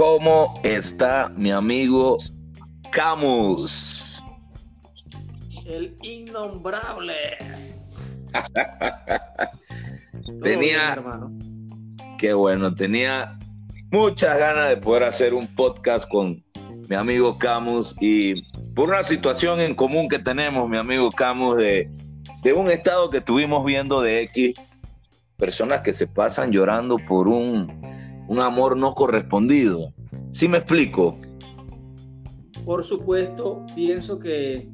¿Cómo está mi amigo Camus? El innombrable. tenía, qué bueno, tenía muchas ganas de poder hacer un podcast con mi amigo Camus y por una situación en común que tenemos, mi amigo Camus, de, de un estado que estuvimos viendo de X, personas que se pasan llorando por un, un amor no correspondido. ¿Sí me explico? Por supuesto, pienso que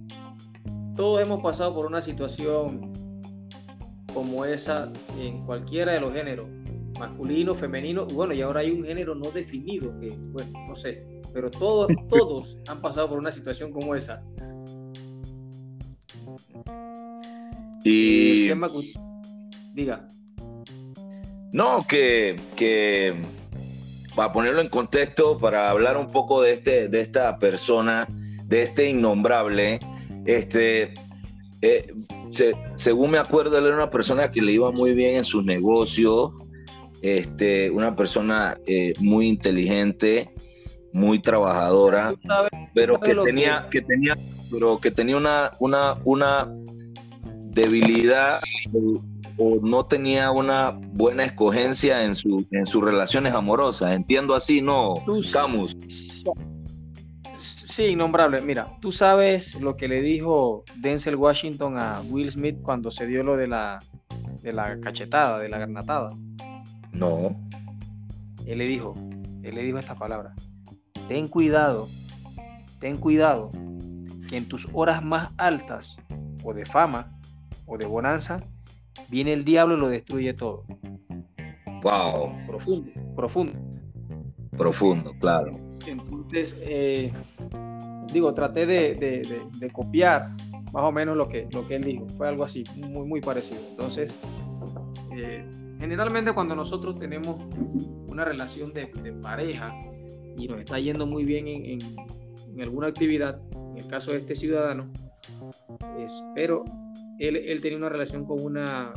todos hemos pasado por una situación como esa en cualquiera de los géneros, masculino, femenino, bueno, y ahora hay un género no definido, que, bueno, no sé, pero todos, todos han pasado por una situación como esa. Y... Diga. No, que, que para ponerlo en contexto, para hablar un poco de, este, de esta persona, de este innombrable, este, eh, según me acuerdo, él era una persona que le iba muy bien en sus negocios, este, una persona eh, muy inteligente, muy trabajadora, pero que tenía, que tenía, pero que tenía una, una, una debilidad o no tenía una buena escogencia en, su, en sus relaciones amorosas. Entiendo así, ¿no, Camus? Sí, innombrable. Mira, tú sabes lo que le dijo Denzel Washington a Will Smith cuando se dio lo de la, de la cachetada, de la granatada. No. Él le dijo, él le dijo esta palabra. Ten cuidado, ten cuidado, que en tus horas más altas, o de fama, o de bonanza, viene el diablo y lo destruye todo. Wow. Profundo, profundo. Profundo, claro. Entonces, eh, digo, traté de, copiar más o menos lo que, lo que él dijo. Fue algo así, muy, muy parecido. Entonces, eh, generalmente cuando nosotros tenemos una relación de, pareja y nos está yendo muy bien en, en, alguna actividad, en el caso de este ciudadano, espero él, tenía una relación con una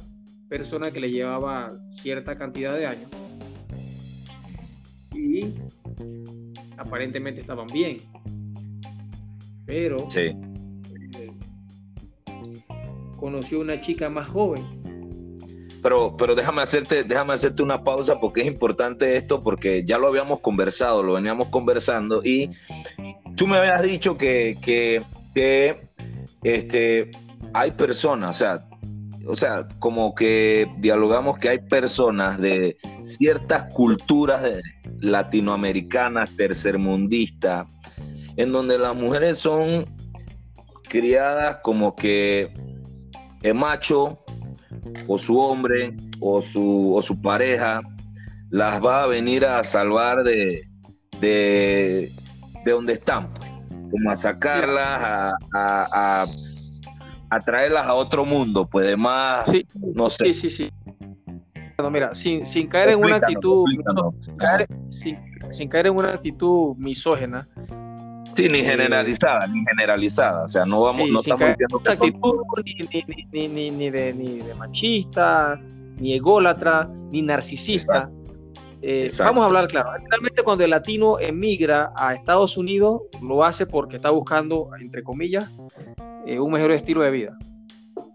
persona que le llevaba cierta cantidad de años y aparentemente estaban bien. Pero sí. Eh, conoció una chica más joven. Pero, pero déjame hacerte, déjame hacerte una pausa porque es importante esto, porque ya lo habíamos conversado, lo veníamos conversando, y tú me habías dicho que, que, que este, hay personas, o sea, o sea, como que dialogamos que hay personas de ciertas culturas latinoamericanas, tercermundistas, en donde las mujeres son criadas como que el macho o su hombre o su, o su pareja las va a venir a salvar de, de, donde están, pues. como a sacarlas, a atraerlas a otro mundo, pues de más, sí, no sé. Sí, sí, sí. mira, sin, sin caer en una actitud, sin caer, sin, caer, en una actitud misógena. Sí, ni generalizada, ni generalizada. O sea, no vamos, no estamos diciendo que actitud ni, ni, ni, ni, de, ni de machista, ni ególatra, ni narcisista. Eh, vamos a hablar claro. Realmente cuando el latino emigra a Estados Unidos, lo hace porque está buscando, entre comillas, eh, un mejor estilo de vida.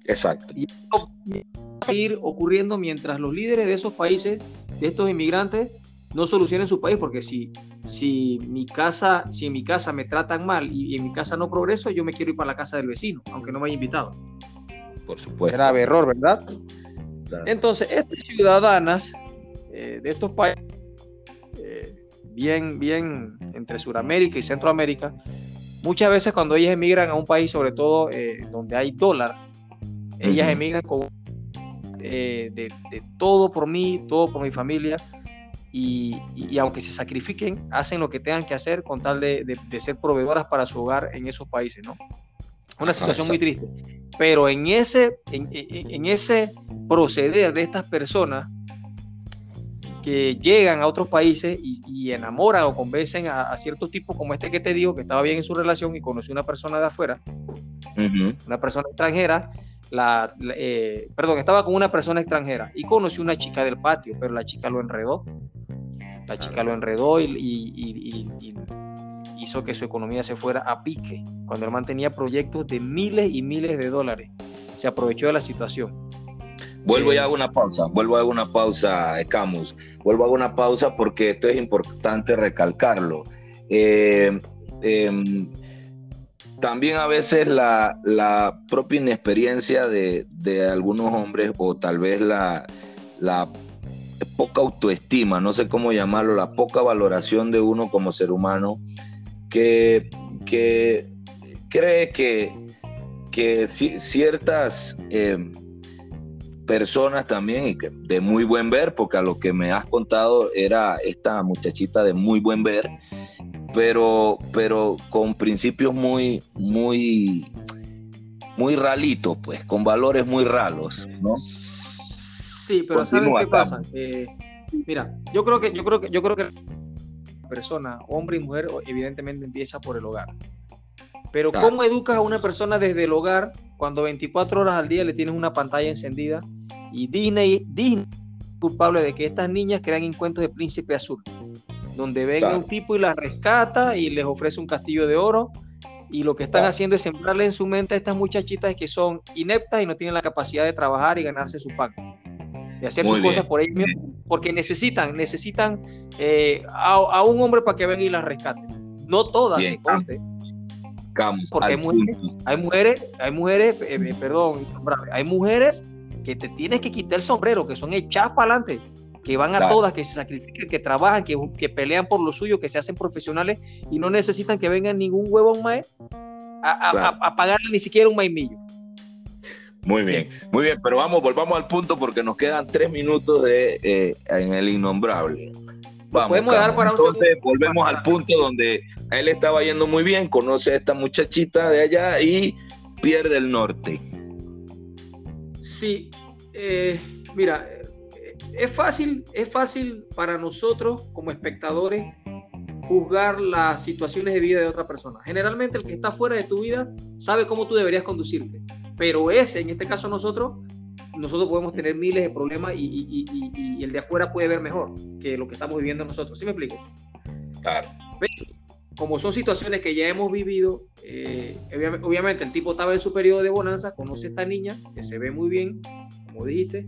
Exacto. Y esto va a seguir ocurriendo mientras los líderes de esos países, de estos inmigrantes, no solucionen su país, porque si, si, mi casa, si en mi casa me tratan mal y, en mi casa no progreso, yo me quiero ir para la casa del vecino, aunque no me haya invitado. Por supuesto. Grave error, ¿verdad? Entonces, estas ciudadanas eh, de estos países, eh, bien, bien entre Sudamérica y Centroamérica, muchas veces cuando ellas emigran a un país, sobre todo eh, donde hay dólar, ellas emigran con de, todo por mí, todo por mi familia, y, aunque se sacrifiquen, hacen lo que tengan que hacer con tal de, ser proveedoras para su hogar en esos países, ¿no? Una situación muy triste. Pero en ese, en ese proceder de estas personas, que llegan a otros países y, enamoran o convencen a, ciertos tipos como este que te digo, que estaba bien en su relación y conoció una persona de afuera, una persona extranjera, la, eh, perdón, estaba con una persona extranjera y conoció una chica del patio, pero la chica lo enredó. La chica lo enredó y, hizo que su economía se fuera a pique, cuando él mantenía proyectos de miles y miles de dólares. Se aprovechó de la situación. Vuelvo y hago una pausa, vuelvo a hacer una pausa, Camus. Vuelvo a hacer una pausa porque esto es importante recalcarlo. Eh, em, también a veces la, propia inexperiencia de, algunos hombres o tal vez la, la poca autoestima, no sé cómo llamarlo, la poca valoración de uno como ser humano, que, que cree que, que ciertas eh, personas también, y que de muy buen ver, porque a lo que me has contado era esta muchachita de muy buen ver, pero, pero con principios muy, muy, muy ralitos, pues, con valores muy ralos, ¿no? Sí, pero ¿sabes qué pasa? mira, yo creo que, yo creo que, yo creo que la persona, hombre y mujer, evidentemente empieza por el hogar. Pero ¿cómo educas a una persona desde el hogar cuando 24 horas al día le tienes una pantalla encendida? Y Disney, Disney es culpable de que estas niñas crean encuentros de príncipe azul donde venga un tipo y la rescata y les ofrece un castillo de oro. Y lo que están haciendo es sembrarle en su mente a estas muchachitas que son ineptas y no tienen la capacidad de trabajar y ganarse su pan. De hacer sus cosas por ellos mismos. Porque necesitan, necesitan eh, a, un hombre para que venga y las rescate. No todas, porque hay mujeres, hay mujeres, hay mujeres, eh, eh, perdón, hay mujeres que te tienes que quitar el sombrero, que son echadas para adelante que van a todas, que se sacrifican, que trabajan, que, que, pelean por lo suyo, que se hacen profesionales y no necesitan que venga ningún huevo mae a, a, pagarle ni siquiera un maimillo. Muy bien, muy bien, pero vamos, volvamos al punto porque nos quedan tres minutos de, eh, en el innombrable. Vamos, podemos para Entonces volvemos al punto donde a él estaba yendo muy bien, conoce a esta muchachita de allá y pierde el norte. Sí, eh, mira, es fácil, es fácil para nosotros como espectadores juzgar las situaciones de vida de otra persona. Generalmente el que está fuera de tu vida sabe cómo tú deberías conducirte, pero ese, en este caso nosotros, nosotros podemos tener miles de problemas y, el de afuera puede ver mejor que lo que estamos viviendo nosotros. ¿Sí me explico? Claro. como son situaciones que ya hemos vivido, eh, obviamente el tipo estaba en su periodo de bonanza, conoce a esta niña que se ve muy bien, como dijiste,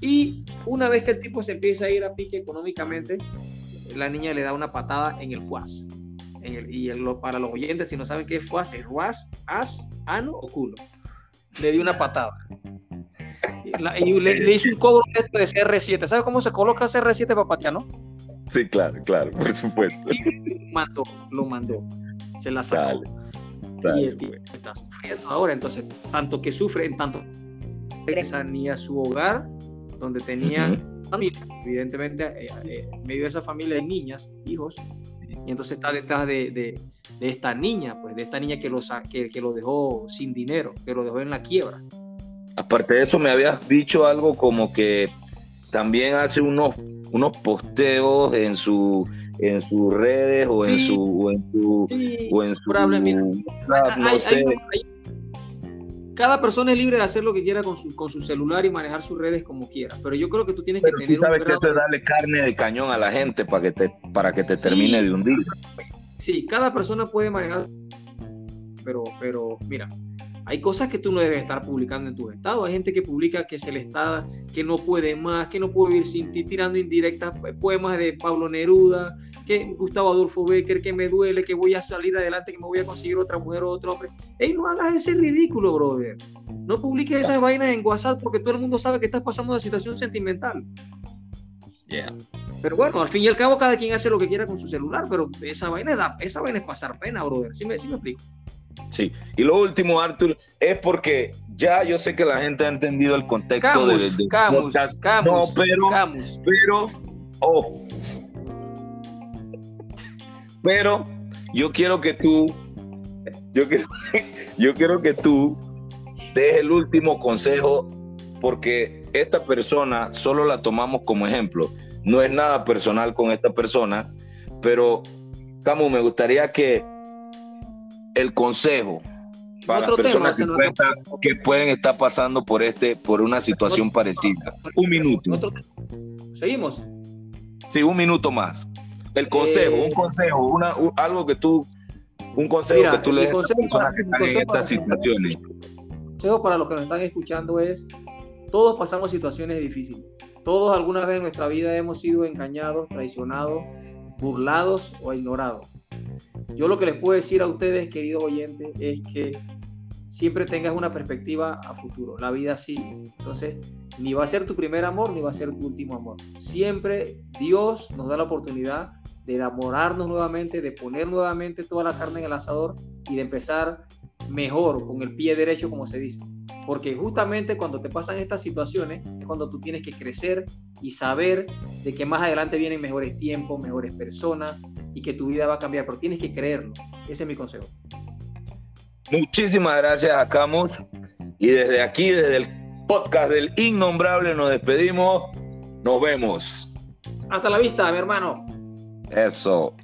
y una vez que el tipo se empieza a ir a pique económicamente, la niña le da una patada en el fuaz. En el, y para los oyentes, si no saben qué es fuaz, es ruas, as, ano o culo. Le dio una patada. Y, le, hizo un cobro de CR7. ¿Sabes cómo se coloca CR7 para no? Sí, claro, claro, por supuesto. Y mandó, lo mandó. Se la sacó. y el tipo está sufriendo ahora. Entonces, tanto que sufre, en tanto regresa ni a su hogar donde tenía familia, evidentemente, eh, eh, en medio de esa familia hay niñas, hijos, y entonces está detrás de, de, esta niña, pues de esta niña que lo, que, que lo dejó sin dinero, que lo dejó en la quiebra. Aparte de eso, me habías dicho algo como que también hace unos, unos posteos en su en sus redes o en su o en su, o en su no sé. Cada persona es libre de hacer lo que quiera con su, con su celular y manejar sus redes como quiera, pero yo creo que tú tienes que tener... Tú sabes que eso es darle carne de cañón a la gente para que te, para que te termine de hundir. Sí, cada persona puede manejar, pero, pero mira, hay cosas que tú no debes estar publicando en tus estados. Hay gente que publica que se le está, que no puede más, que no puede vivir sin ti, tirando indirectas poemas de Pablo Neruda, que Gustavo Adolfo Becker, que me duele, que voy a salir adelante, que me voy a conseguir otra mujer o otro hombre. Ey, no hagas ese ridículo, brother. No publiques esas vainas en WhatsApp porque todo el mundo sabe que estás pasando una situación sentimental. Yeah. Pero bueno, al fin y al cabo cada quien hace lo que quiera con su celular, pero esa vaina, da, esa vaina es pasar pena, brother. ¿Sí me, sí me explico? Sí. Y lo último, Arthur, es porque ya yo sé que la gente ha entendido el contexto de, de, Camus, Camus, no, pero, pero, oh, pero yo quiero que tú, yo quiero, yo quiero que tú des el último consejo porque esta persona solo la tomamos como ejemplo. No es nada personal con esta persona, pero Camus, me gustaría que el consejo para las personas que, pueden estar pasando por este, por una situación parecida. Un minuto. Seguimos. Sí, un minuto más. El consejo, un eh, consejo, una, algo que tú, un consejo que tú le des a personas que están en estas situaciones. consejo para los que nos están escuchando es, todos pasamos situaciones difíciles. Todos alguna vez en nuestra vida hemos sido engañados, traicionados, burlados o ignorados. Yo lo que les puedo decir a ustedes, queridos oyentes, es que siempre tengas una perspectiva a futuro. La vida sigue. Entonces, ni va a ser tu primer amor, ni va a ser tu último amor. Siempre Dios nos da la oportunidad de enamorarnos nuevamente, de poner nuevamente toda la carne en el asador y de empezar mejor, con el pie derecho, como se dice. Porque justamente cuando te pasan estas situaciones es cuando tú tienes que crecer y saber de que más adelante vienen mejores tiempos, mejores personas y que tu vida va a cambiar, pero tienes que creerlo. Ese es mi consejo. Muchísimas gracias a Camus. Y desde aquí, desde el podcast del Innombrable, nos despedimos. Nos vemos. Hasta la vista, mi hermano. Eso.